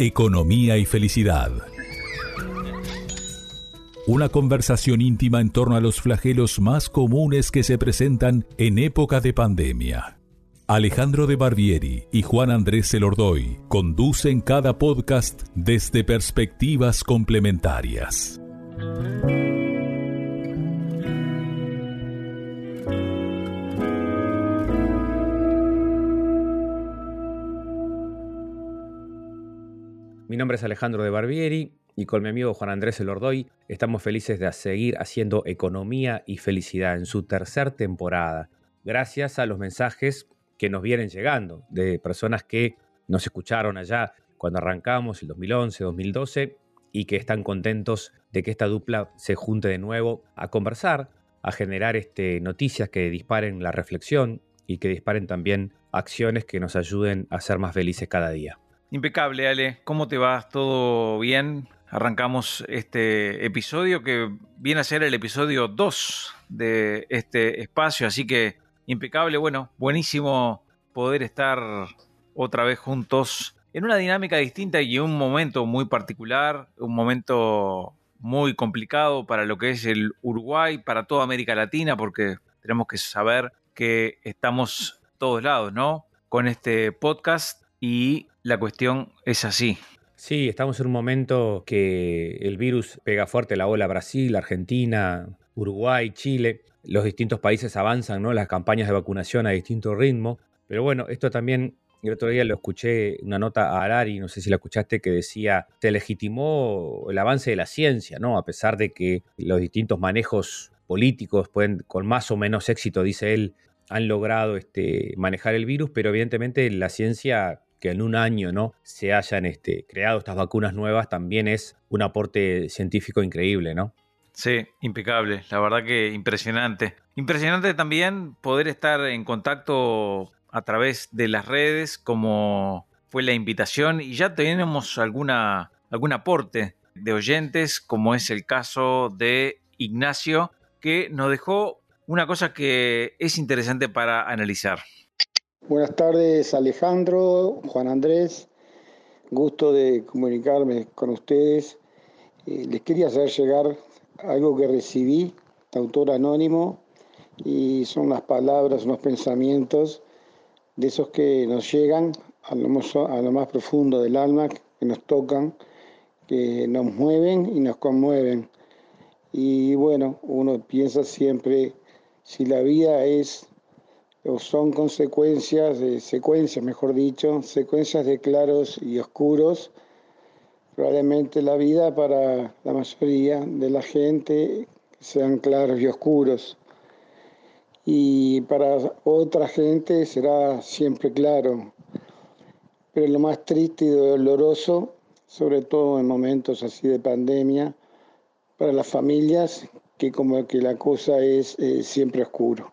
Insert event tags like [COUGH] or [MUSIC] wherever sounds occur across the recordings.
Economía y felicidad. Una conversación íntima en torno a los flagelos más comunes que se presentan en época de pandemia. Alejandro de Barbieri y Juan Andrés Elordoy conducen cada podcast desde perspectivas complementarias. Nombre es Alejandro de Barbieri y con mi amigo Juan Andrés Elordoy estamos felices de seguir haciendo economía y felicidad en su tercera temporada, gracias a los mensajes que nos vienen llegando de personas que nos escucharon allá cuando arrancamos el 2011, 2012 y que están contentos de que esta dupla se junte de nuevo a conversar, a generar este, noticias que disparen la reflexión y que disparen también acciones que nos ayuden a ser más felices cada día. Impecable, Ale. ¿Cómo te vas? ¿Todo bien? Arrancamos este episodio que viene a ser el episodio 2 de este espacio, así que impecable, bueno, buenísimo poder estar otra vez juntos en una dinámica distinta y en un momento muy particular, un momento muy complicado para lo que es el Uruguay, para toda América Latina, porque tenemos que saber que estamos todos lados, ¿no? Con este podcast y la cuestión es así. Sí, estamos en un momento que el virus pega fuerte la ola Brasil, Argentina, Uruguay, Chile. Los distintos países avanzan, ¿no? Las campañas de vacunación a distinto ritmo. Pero bueno, esto también, el otro día lo escuché, una nota a Arari, no sé si la escuchaste, que decía, se legitimó el avance de la ciencia, ¿no? A pesar de que los distintos manejos políticos pueden, con más o menos éxito, dice él, han logrado este, manejar el virus, pero evidentemente la ciencia que en un año no se hayan este, creado estas vacunas nuevas también es un aporte científico increíble, ¿no? Sí, impecable, la verdad que impresionante. Impresionante también poder estar en contacto a través de las redes, como fue la invitación, y ya tenemos alguna, algún aporte de oyentes, como es el caso de Ignacio, que nos dejó una cosa que es interesante para analizar. Buenas tardes Alejandro, Juan Andrés, gusto de comunicarme con ustedes. Eh, les quería hacer llegar algo que recibí de autor anónimo y son las palabras, unos pensamientos de esos que nos llegan a lo, más, a lo más profundo del alma, que nos tocan, que nos mueven y nos conmueven. Y bueno, uno piensa siempre, si la vida es o son consecuencias secuencias, mejor dicho, secuencias de claros y oscuros. Probablemente la vida para la mayoría de la gente sean claros y oscuros. Y para otra gente será siempre claro. Pero lo más triste y doloroso, sobre todo en momentos así de pandemia, para las familias, que como que la cosa es eh, siempre oscuro.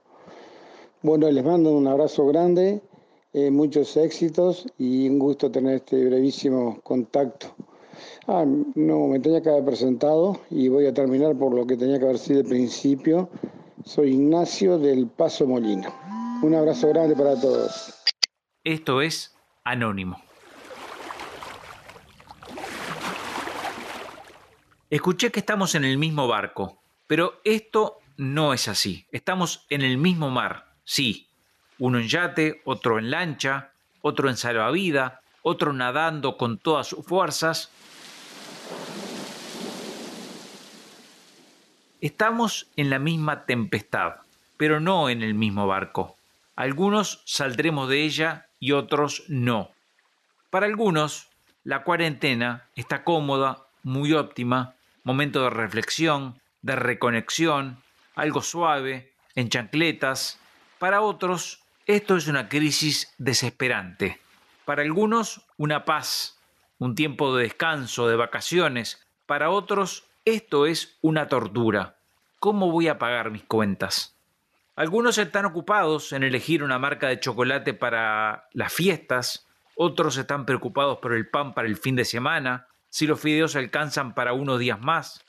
Bueno, les mando un abrazo grande, eh, muchos éxitos y un gusto tener este brevísimo contacto. Ah, no, me tenía que haber presentado y voy a terminar por lo que tenía que haber sido el principio. Soy Ignacio del Paso Molino. Un abrazo grande para todos. Esto es Anónimo. Escuché que estamos en el mismo barco, pero esto no es así. Estamos en el mismo mar Sí, uno en yate, otro en lancha, otro en salvavidas, otro nadando con todas sus fuerzas. Estamos en la misma tempestad, pero no en el mismo barco. Algunos saldremos de ella y otros no. Para algunos, la cuarentena está cómoda, muy óptima, momento de reflexión, de reconexión, algo suave, en chancletas, para otros, esto es una crisis desesperante. Para algunos, una paz, un tiempo de descanso, de vacaciones. Para otros, esto es una tortura. ¿Cómo voy a pagar mis cuentas? Algunos están ocupados en elegir una marca de chocolate para las fiestas, otros están preocupados por el pan para el fin de semana, si los fideos alcanzan para unos días más.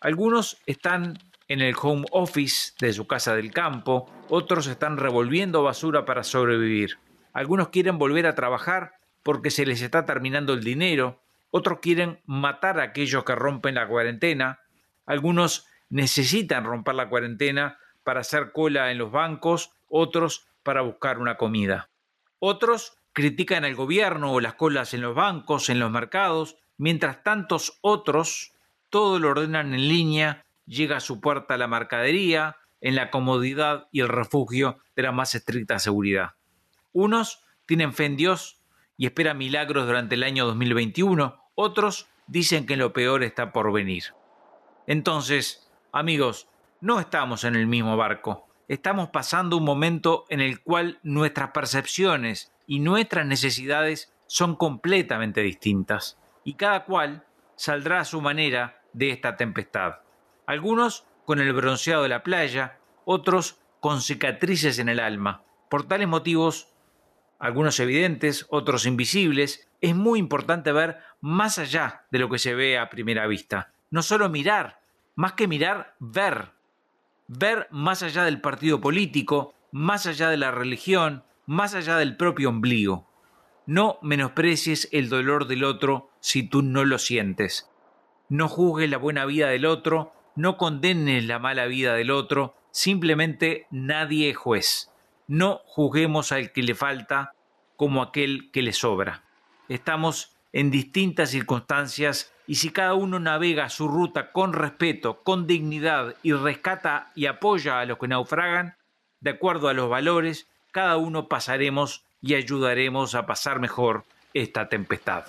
Algunos están en el home office de su casa del campo, otros están revolviendo basura para sobrevivir. Algunos quieren volver a trabajar porque se les está terminando el dinero, otros quieren matar a aquellos que rompen la cuarentena, algunos necesitan romper la cuarentena para hacer cola en los bancos, otros para buscar una comida. Otros critican al gobierno o las colas en los bancos, en los mercados, mientras tantos otros todo lo ordenan en línea, llega a su puerta la mercadería, en la comodidad y el refugio de la más estricta seguridad. Unos tienen fe en Dios y esperan milagros durante el año 2021, otros dicen que lo peor está por venir. Entonces, amigos, no estamos en el mismo barco. Estamos pasando un momento en el cual nuestras percepciones y nuestras necesidades son completamente distintas, y cada cual saldrá a su manera de esta tempestad. Algunos con el bronceado de la playa, otros con cicatrices en el alma. Por tales motivos, algunos evidentes, otros invisibles, es muy importante ver más allá de lo que se ve a primera vista. No solo mirar, más que mirar, ver. Ver más allá del partido político, más allá de la religión, más allá del propio ombligo. No menosprecies el dolor del otro si tú no lo sientes. No juzgues la buena vida del otro no condenes la mala vida del otro, simplemente nadie es juez. No juzguemos al que le falta como aquel que le sobra. Estamos en distintas circunstancias y si cada uno navega su ruta con respeto, con dignidad y rescata y apoya a los que naufragan, de acuerdo a los valores, cada uno pasaremos y ayudaremos a pasar mejor esta tempestad.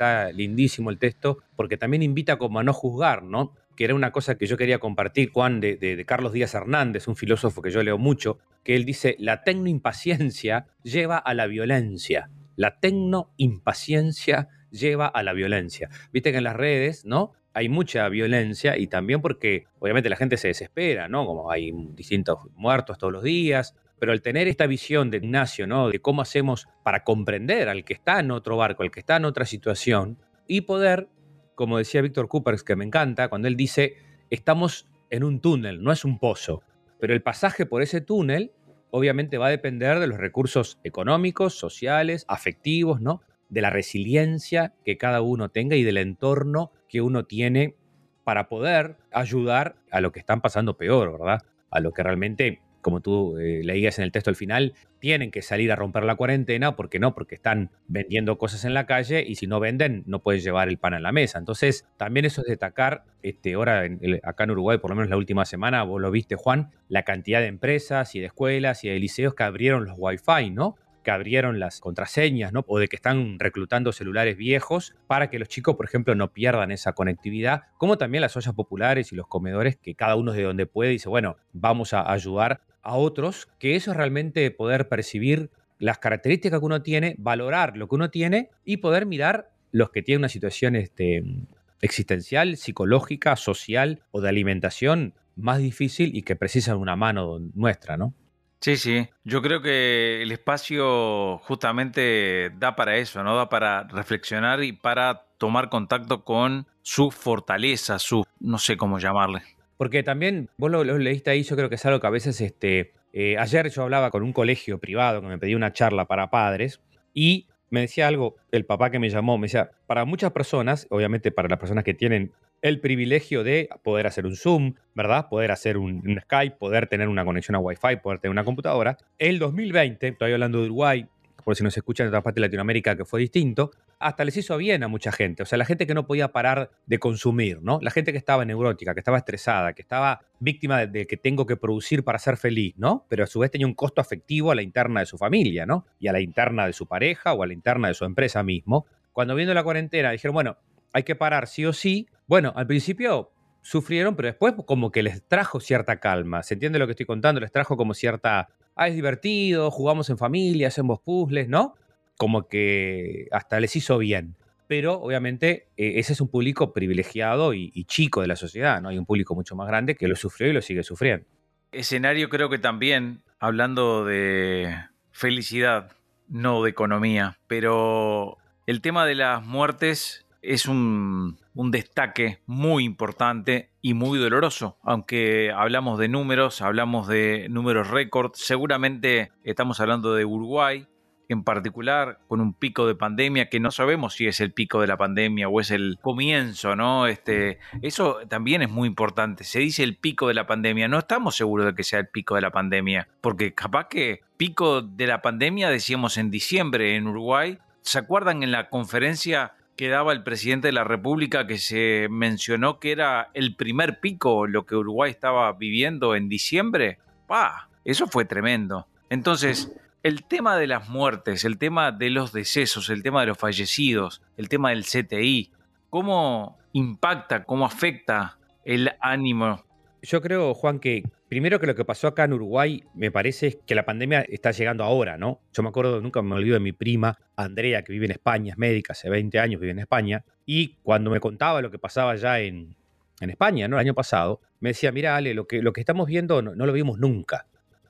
Está lindísimo el texto, porque también invita como a no juzgar, ¿no? Que era una cosa que yo quería compartir, Juan, de, Carlos Díaz Hernández, un filósofo que yo leo mucho, que él dice, la tecnoimpaciencia lleva a la violencia. La tecnoimpaciencia lleva a la violencia. Viste que en las redes, ¿no? Hay mucha violencia y también porque obviamente la gente se desespera, ¿no? Como hay distintos muertos todos los días, pero al tener esta visión de Ignacio, ¿no? De cómo hacemos para comprender al que está en otro barco, al que está en otra situación, y poder, como decía Víctor Coopers, que me encanta, cuando él dice, estamos en un túnel, no es un pozo, pero el pasaje por ese túnel obviamente va a depender de los recursos económicos, sociales, afectivos, ¿no? De la resiliencia que cada uno tenga y del entorno que uno tiene para poder ayudar a lo que están pasando peor, ¿verdad? A lo que realmente como tú eh, leías en el texto al final, tienen que salir a romper la cuarentena, ¿por qué no? Porque están vendiendo cosas en la calle y si no venden no pueden llevar el pan a la mesa. Entonces, también eso es destacar, este, ahora acá en Uruguay, por lo menos la última semana, vos lo viste Juan, la cantidad de empresas y de escuelas y de liceos que abrieron los wifi, ¿no? Abrieron las contraseñas, ¿no? O de que están reclutando celulares viejos para que los chicos, por ejemplo, no pierdan esa conectividad, como también las ollas populares y los comedores, que cada uno de donde puede dice, bueno, vamos a ayudar a otros, que eso es realmente poder percibir las características que uno tiene, valorar lo que uno tiene y poder mirar los que tienen una situación este, existencial, psicológica, social o de alimentación más difícil y que precisan una mano nuestra, ¿no? Sí, sí. Yo creo que el espacio justamente da para eso, ¿no? Da para reflexionar y para tomar contacto con su fortaleza, su, no sé cómo llamarle. Porque también, vos lo, leíste ahí, yo creo que es algo que a veces, este, eh, ayer yo hablaba con un colegio privado que me pedía una charla para padres y me decía algo, el papá que me llamó, me decía, para muchas personas, obviamente para las personas que tienen el privilegio de poder hacer un Zoom, ¿verdad? Poder hacer un, Skype, poder tener una conexión a Wi-Fi, poder tener una computadora. El 2020, estoy hablando de Uruguay, por si nos escuchan en otra parte de Latinoamérica que fue distinto, hasta les hizo bien a mucha gente. O sea, la gente que no podía parar de consumir, ¿no? La gente que estaba neurótica, que estaba estresada, que estaba víctima de, que tengo que producir para ser feliz, ¿no? Pero a su vez tenía un costo afectivo a la interna de su familia, ¿no? Y a la interna de su pareja o a la interna de su empresa mismo. Cuando viendo la cuarentena dijeron, bueno, hay que parar sí o sí. Bueno, al principio sufrieron, pero después como que les trajo cierta calma. ¿Se entiende lo que estoy contando? Les trajo como cierta, ah, es divertido, jugamos en familia, hacemos puzzles, ¿no? Como que hasta les hizo bien. Pero obviamente e, ese es un público privilegiado y, y, chico de la sociedad, ¿no? Hay un público mucho más grande que lo sufrió y lo sigue sufriendo. Escenario creo que también, hablando de felicidad, no de economía, pero el tema de las muertes es un un destaque muy importante y muy doloroso. Aunque hablamos de números, hablamos de números récord, seguramente estamos hablando de Uruguay, en particular con un pico de pandemia que no sabemos si es el pico de la pandemia o es el comienzo, ¿no? Este, eso también es muy importante. Se dice el pico de la pandemia, no estamos seguros de que sea el pico de la pandemia, porque capaz que pico de la pandemia decíamos en diciembre en Uruguay. ¿Se acuerdan en la conferencia que daba el presidente de la República que se mencionó que era el primer pico lo que Uruguay estaba viviendo en diciembre? ¡Pah! Eso fue tremendo. Entonces, el tema de las muertes, el tema de los decesos, el tema de los fallecidos, el tema del CTI, ¿cómo impacta, cómo afecta el ánimo? Yo creo, Juan, que primero que lo que pasó acá en Uruguay me parece que la pandemia está llegando ahora, ¿no? Yo me acuerdo, nunca me olvido de mi prima, Andrea, que vive en España, es médica, hace 20 años vive en España, y cuando me contaba lo que pasaba ya en, España, ¿no? El año pasado, me decía, mira, Ale, lo que, lo que estamos viendo no lo vimos nunca.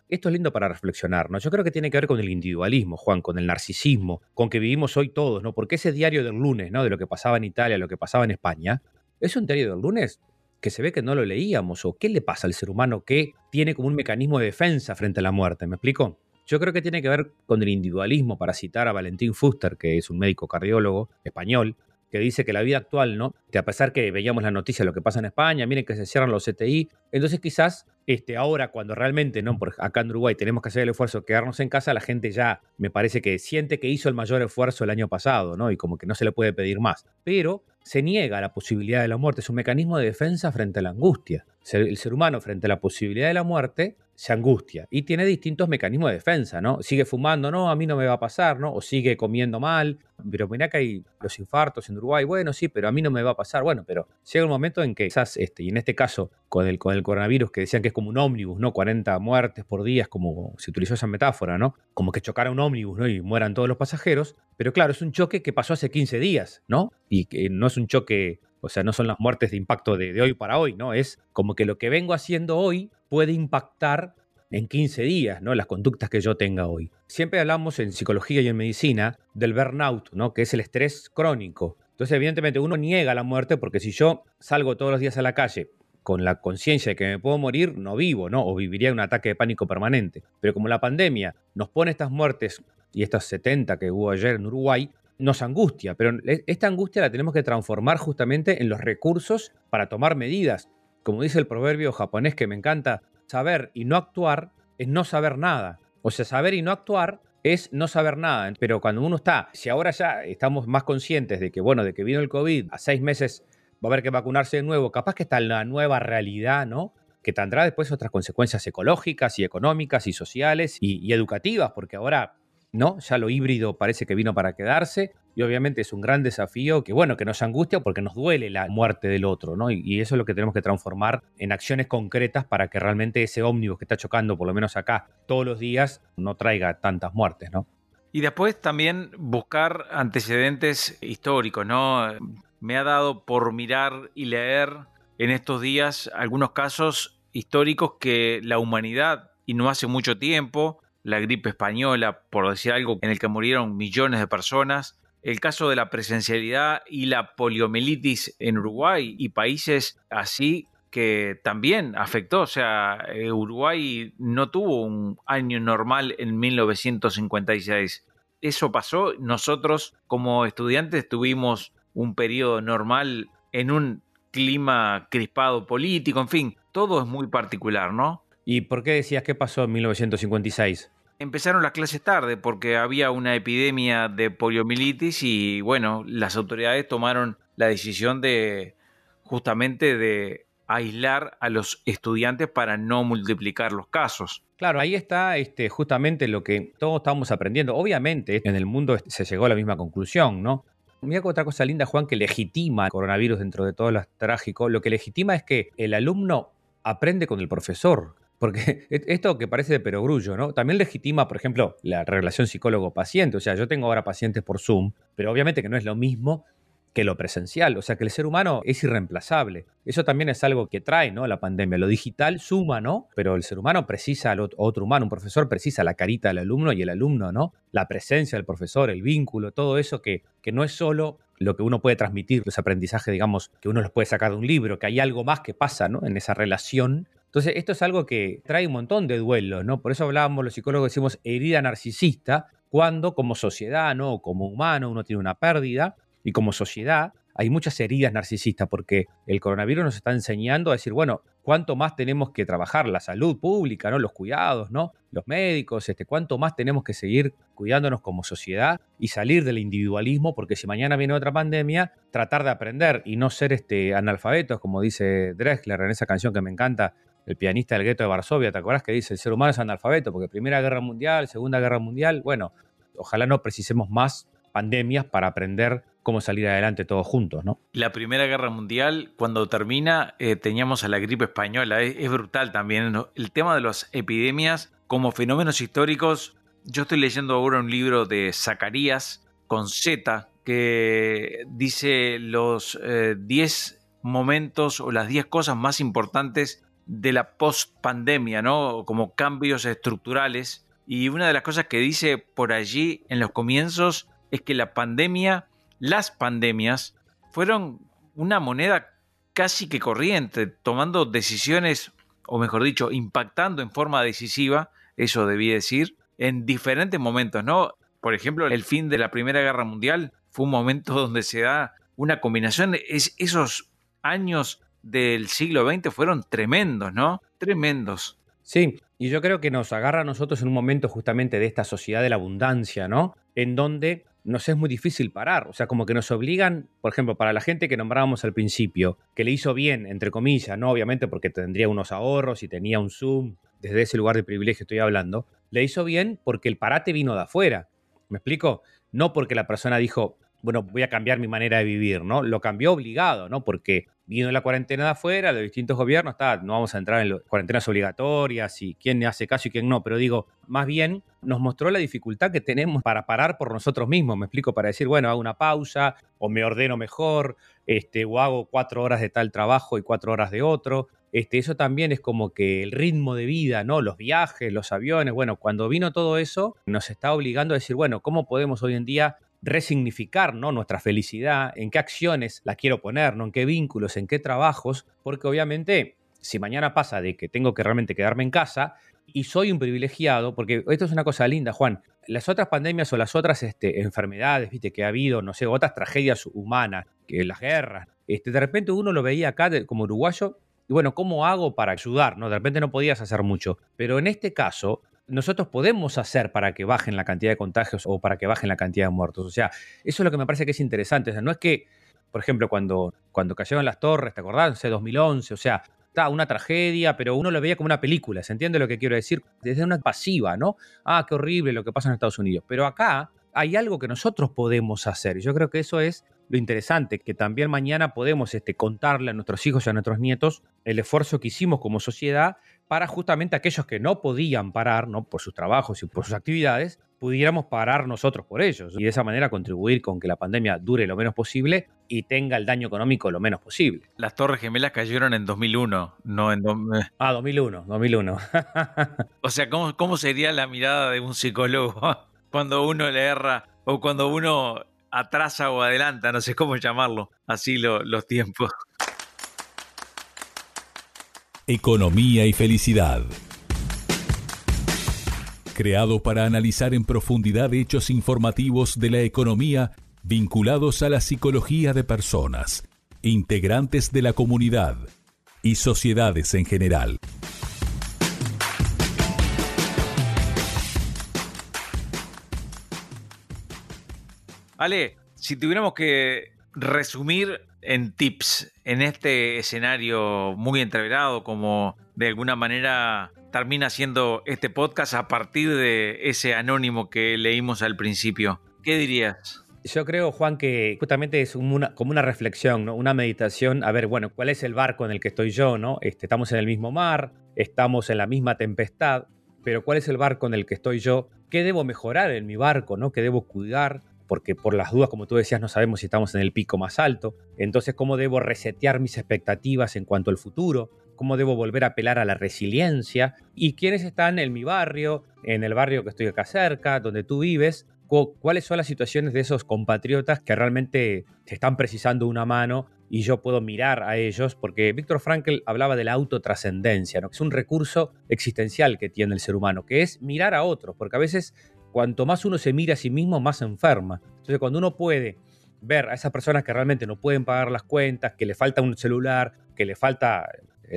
Esto es lindo para reflexionar, ¿no? Yo creo que tiene que ver con el individualismo, Juan, con el narcisismo, con que vivimos hoy todos, ¿no? Porque ese diario del lunes, ¿no? De lo que pasaba en Italia, lo que pasaba en España, es un diario del lunes que se ve que no lo leíamos, o qué le pasa al ser humano que tiene como un mecanismo de defensa frente a la muerte, ¿me explico? Yo creo que tiene que ver con el individualismo, para citar a Valentín Fuster, que es un médico cardiólogo español, que dice que la vida actual, ¿no? Que a pesar que veíamos la noticia de lo que pasa en España, miren que se cierran los CTI, entonces quizás este, ahora cuando realmente, ¿no? Por acá en Uruguay tenemos que hacer el esfuerzo de quedarnos en casa, la gente ya me parece que siente que hizo el mayor esfuerzo el año pasado, ¿no? Y como que no se le puede pedir más. Pero se niega la posibilidad de la muerte, es un mecanismo de defensa frente a la angustia. El ser humano frente a la posibilidad de la muerte se angustia y tiene distintos mecanismos de defensa, ¿no? Sigue fumando, no, a mí no me va a pasar, ¿no? O sigue comiendo mal, pero mira que hay los infartos en Uruguay, bueno, sí, pero a mí no me va a pasar, bueno, pero llega un momento en que quizás, este, y en este caso con el, con el coronavirus, que decían que es como un ómnibus, ¿no? 40 muertes por día, como se utilizó esa metáfora, ¿no? Como que chocara un ómnibus. Y mueran todos los pasajeros, pero claro, es un choque que pasó hace 15 días, ¿no? Y que no es un choque o sea, no son las muertes de impacto de, hoy para hoy, ¿no? Es como que lo que vengo haciendo hoy puede impactar en 15 días, ¿no? Las conductas que yo tenga hoy. Siempre hablamos en psicología y en medicina del burnout, ¿no? Que es el estrés crónico. Entonces, evidentemente, uno niega la muerte porque si yo salgo todos los días a la calle con la conciencia de que me puedo morir, no vivo, ¿no? O viviría un ataque de pánico permanente. Pero como la pandemia nos pone estas muertes y estas 70 que hubo ayer en Uruguay, nos angustia, pero esta angustia la tenemos que transformar justamente en los recursos para tomar medidas. Como dice el proverbio japonés que me encanta, saber y no actuar es no saber nada. O sea, saber y no actuar es no saber nada. Pero cuando uno está, si ahora ya estamos más conscientes de que, bueno, de que vino el COVID, a seis meses va a haber que vacunarse de nuevo, capaz que está la nueva realidad, ¿no? Que tendrá después otras consecuencias ecológicas y económicas y sociales y, y educativas, porque ahora ¿no? Ya lo híbrido parece que vino para quedarse y obviamente es un gran desafío que, bueno, que nos angustia porque nos duele la muerte del otro, ¿no? Y, eso es lo que tenemos que transformar en acciones concretas para que realmente ese ómnibus que está chocando, por lo menos acá, todos los días, no traiga tantas muertes, ¿no? Y después también buscar antecedentes históricos, ¿no? Me ha dado por mirar y leer en estos días algunos casos históricos que la humanidad, y no hace mucho tiempo, la gripe española, por decir algo, en el que murieron millones de personas, el caso de la presencialidad y la poliomielitis en Uruguay y países así que también afectó, o sea, eh, Uruguay no tuvo un año normal en 1956. Eso pasó, nosotros como estudiantes tuvimos un periodo normal en un clima crispado político, en fin, todo es muy particular, ¿no? ¿Y por qué decías qué pasó en 1956? Empezaron las clases tarde porque había una epidemia de poliomielitis y bueno, las autoridades tomaron la decisión de justamente de aislar a los estudiantes para no multiplicar los casos. Claro, ahí está este, justamente lo que todos estamos aprendiendo. Obviamente, en el mundo se llegó a la misma conclusión, ¿no? Mira otra cosa linda, Juan, que legitima el coronavirus dentro de todo lo trágico. Lo que legitima es que el alumno aprende con el profesor. Porque [LAUGHS] esto que parece de perogrullo, ¿no? También legitima, por ejemplo, la relación psicólogo-paciente. O sea, yo tengo ahora pacientes por Zoom, pero obviamente que no es lo mismo que lo presencial. O sea, que el ser humano es irreemplazable. Eso también es algo que trae, ¿no? La pandemia. Lo digital suma, ¿no? Pero el ser humano precisa al otro humano. Un profesor precisa la carita del alumno y el alumno, ¿no? La presencia del profesor, el vínculo, todo eso que, que no es solo lo que uno puede transmitir, los aprendizajes, digamos, que uno los puede sacar de un libro, que hay algo más que pasa, ¿no? En esa relación. Entonces, esto es algo que trae un montón de duelo, ¿no? Por eso hablábamos, los psicólogos decimos herida narcisista, cuando como sociedad, ¿no? como humano, uno tiene una pérdida, y como sociedad hay muchas heridas narcisistas porque el coronavirus nos está enseñando a decir, bueno, cuánto más tenemos que trabajar la salud pública, ¿no? Los cuidados, ¿no? Los médicos, este, cuánto más tenemos que seguir cuidándonos como sociedad y salir del individualismo, porque si mañana viene otra pandemia, tratar de aprender y no ser este analfabetos, como dice Drexler en esa canción que me encanta, el pianista del gueto de Varsovia, ¿te acuerdas que dice el ser humano es analfabeto? Porque Primera Guerra Mundial, Segunda Guerra Mundial, bueno, ojalá no precisemos más pandemias para aprender cómo salir adelante todos juntos, ¿no? La Primera Guerra Mundial, cuando termina, eh, teníamos a la gripe española. Es, brutal también. El tema de las epidemias como fenómenos históricos. Yo estoy leyendo ahora un libro de Zacarías con Z que dice los 10 eh, momentos o las 10 cosas más importantes de la post-pandemia, ¿no? Como cambios estructurales. Y una de las cosas que dice por allí en los comienzos es que la pandemia las pandemias fueron una moneda casi que corriente, tomando decisiones, o mejor dicho, impactando en forma decisiva, eso debí decir, en diferentes momentos, ¿no? Por ejemplo, el fin de la Primera Guerra Mundial fue un momento donde se da una combinación, es, esos años del siglo XX fueron tremendos, ¿no? Tremendos. Sí, y yo creo que nos agarra a nosotros en un momento justamente de esta sociedad de la abundancia, ¿no? En donde nos es muy difícil parar. O sea, como que nos obligan, por ejemplo, para la gente que nombrábamos al principio, que le hizo bien, entre comillas, no obviamente porque tendría unos ahorros y tenía un Zoom, desde ese lugar de privilegio estoy hablando, le hizo bien porque el parate vino de afuera. ¿Me explico? No porque la persona dijo, bueno, voy a cambiar mi manera de vivir, ¿no? Lo cambió obligado, ¿no? Porque vino la cuarentena de afuera, los distintos gobiernos, está, no vamos a entrar en cuarentenas obligatorias y quién hace caso y quién no, pero digo, más bien nos mostró la dificultad que tenemos para parar por nosotros mismos, me explico, para decir, bueno, hago una pausa o me ordeno mejor, este, o hago cuatro horas de tal trabajo y cuatro horas de otro. Este, eso también es como que el ritmo de vida, ¿no? Los viajes, los aviones, bueno, cuando vino todo eso, nos está obligando a decir, bueno, ¿cómo podemos hoy en día resignificar ¿no? nuestra felicidad, en qué acciones la quiero poner, ¿no? en qué vínculos, en qué trabajos, porque obviamente si mañana pasa de que tengo que realmente quedarme en casa y soy un privilegiado, porque esto es una cosa linda, Juan, las otras pandemias o las otras este, enfermedades, viste, que ha habido, no sé, otras tragedias humanas, que las guerras, este, de repente uno lo veía acá como uruguayo y bueno, ¿cómo hago para ayudar? ¿no? De repente no podías hacer mucho, pero en este caso nosotros podemos hacer para que bajen la cantidad de contagios o para que bajen la cantidad de muertos. O sea, eso es lo que me parece que es interesante. O sea, no es que, por ejemplo, cuando, cuando cayeron las torres, ¿te acordás? En 2011, o sea, está una tragedia, pero uno lo veía como una película, ¿se entiende lo que quiero decir? Desde una pasiva, ¿no? Ah, qué horrible lo que pasa en Estados Unidos. Pero acá hay algo que nosotros podemos hacer. Y yo creo que eso es lo interesante, que también mañana podemos este, contarle a nuestros hijos y a nuestros nietos el esfuerzo que hicimos como sociedad para justamente aquellos que no podían parar, ¿no? por sus trabajos y por sus actividades, pudiéramos parar nosotros por ellos y de esa manera contribuir con que la pandemia dure lo menos posible y tenga el daño económico lo menos posible. Las Torres Gemelas cayeron en 2001, no en... ah, 2001, 2001. [LAUGHS] o sea, ¿cómo, ¿cómo sería la mirada de un psicólogo [LAUGHS] cuando uno le erra o cuando uno atrasa o adelanta, no sé cómo llamarlo, así los tiempos? Economía y felicidad. Creado para analizar en profundidad hechos informativos de la economía vinculados a la psicología de personas, integrantes de la comunidad y sociedades en general. Ale, si tuviéramos que resumir en tips en este escenario muy entreverado como de alguna manera termina siendo este podcast a partir de ese anónimo que leímos al principio. ¿Qué dirías? Yo creo, Juan, que justamente es como una reflexión, ¿no? una meditación. A ver, bueno, ¿cuál es el barco en el que estoy yo? ¿no? Este, estamos en el mismo mar, estamos en la misma tempestad, pero ¿cuál es el barco en el que estoy yo? ¿Qué debo mejorar en mi barco? ¿no? ¿Qué debo cuidar? Porque por las dudas, como tú decías, no sabemos si estamos en el pico más alto. Entonces, ¿cómo debo resetear mis expectativas en cuanto al futuro? ¿Cómo debo volver a apelar a la resiliencia? ¿Y quiénes están en mi barrio, en el barrio que estoy acá cerca, donde tú vives? cuáles son las situaciones de esos compatriotas que realmente te están precisando una mano y yo puedo mirar a ellos, porque Víctor Frankl hablaba de la autotrascendencia, ¿no? que es un recurso existencial que tiene el ser humano, que es mirar a otros, porque a veces cuanto más uno se mira a sí mismo, más se enferma. Entonces cuando uno puede ver a esas personas que realmente no pueden pagar las cuentas, que le falta un celular, que le falta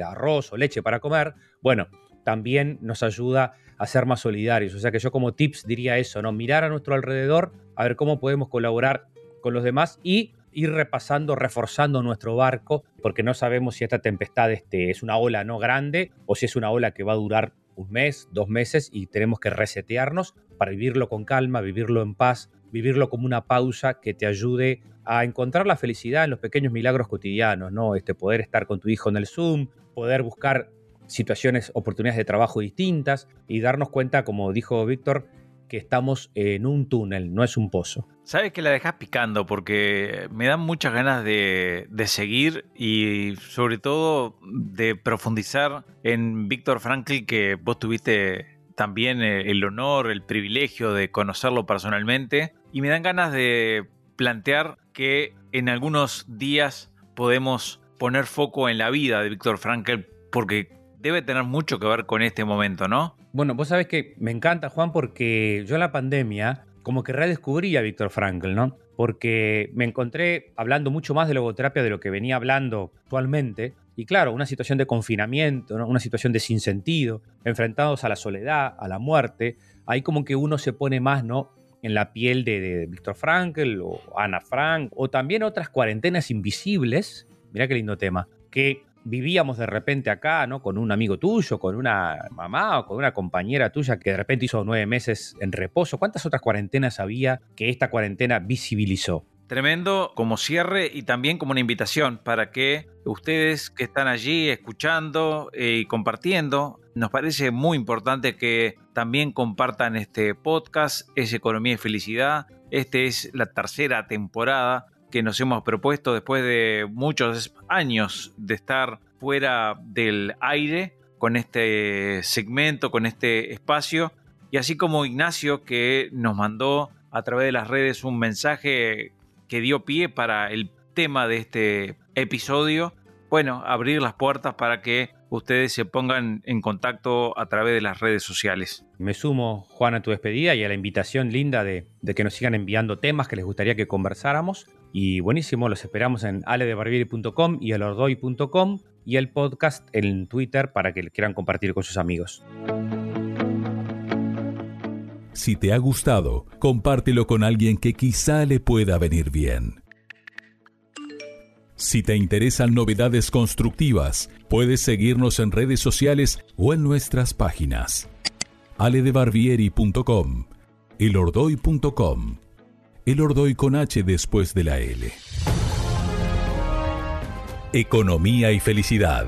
arroz o leche para comer, bueno, también nos ayuda a ser más solidarios. O sea que yo como tips diría eso, ¿no? Mirar a nuestro alrededor, a ver cómo podemos colaborar con los demás y ir repasando, reforzando nuestro barco, porque no sabemos si esta tempestad este, es una ola no grande o si es una ola que va a durar un mes, dos meses y tenemos que resetearnos para vivirlo con calma, vivirlo en paz, vivirlo como una pausa que te ayude a encontrar la felicidad en los pequeños milagros cotidianos, ¿no? Este poder estar con tu hijo en el Zoom, poder buscar situaciones, oportunidades de trabajo distintas y darnos cuenta, como dijo Víctor, que estamos en un túnel, no es un pozo. Sabes que la dejas picando porque me dan muchas ganas de, seguir y sobre todo de profundizar en Víctor Frankl, que vos tuviste también eh, el honor, el privilegio de conocerlo personalmente. Y me dan ganas de plantear que en algunos días podemos poner foco en la vida de Víctor Frankl porque debe tener mucho que ver con este momento, ¿no? Bueno, vos sabés que me encanta, Juan, porque yo en la pandemia como que redescubrí a Víctor Frankl, ¿no? Porque me encontré hablando mucho más de logoterapia de lo que venía hablando actualmente. Y claro, una situación de confinamiento, una situación de sinsentido, enfrentados a la soledad, a la muerte, ahí como que uno se pone más, ¿no? En la piel de, de Víctor Frankl o Ana Frank, o también otras cuarentenas invisibles, mira qué lindo tema, que vivíamos de repente acá, ¿no? Con un amigo tuyo, con una mamá o con una compañera tuya que de repente hizo nueve meses en reposo. ¿Cuántas otras cuarentenas había que esta cuarentena visibilizó? Tremendo como cierre y también como una invitación para que ustedes que están allí escuchando eh, y compartiendo, nos parece muy importante que también compartan este podcast, es Economía y Felicidad. Este es la tercera temporada que nos hemos propuesto después de muchos años de estar fuera del aire con este segmento, con este espacio. Y así como Ignacio que nos mandó a través de las redes un mensaje que dio pie para el tema de este episodio, bueno, abrir las puertas para que ustedes se pongan en contacto a través de las redes sociales. Me sumo, Juan, a tu despedida y a la invitación linda de, que nos sigan enviando temas que les gustaría que conversáramos. Y buenísimo, los esperamos en aledebarbieri.com y elordoy.com y el podcast en Twitter para que quieran compartir con sus amigos. Si te ha gustado, compártelo con alguien que quizá le pueda venir bien. Si te interesan novedades constructivas, puedes seguirnos en redes sociales o en nuestras páginas. aledebarbieri.com, elordoy.com el Ordoy con H después de la L. Economía y felicidad.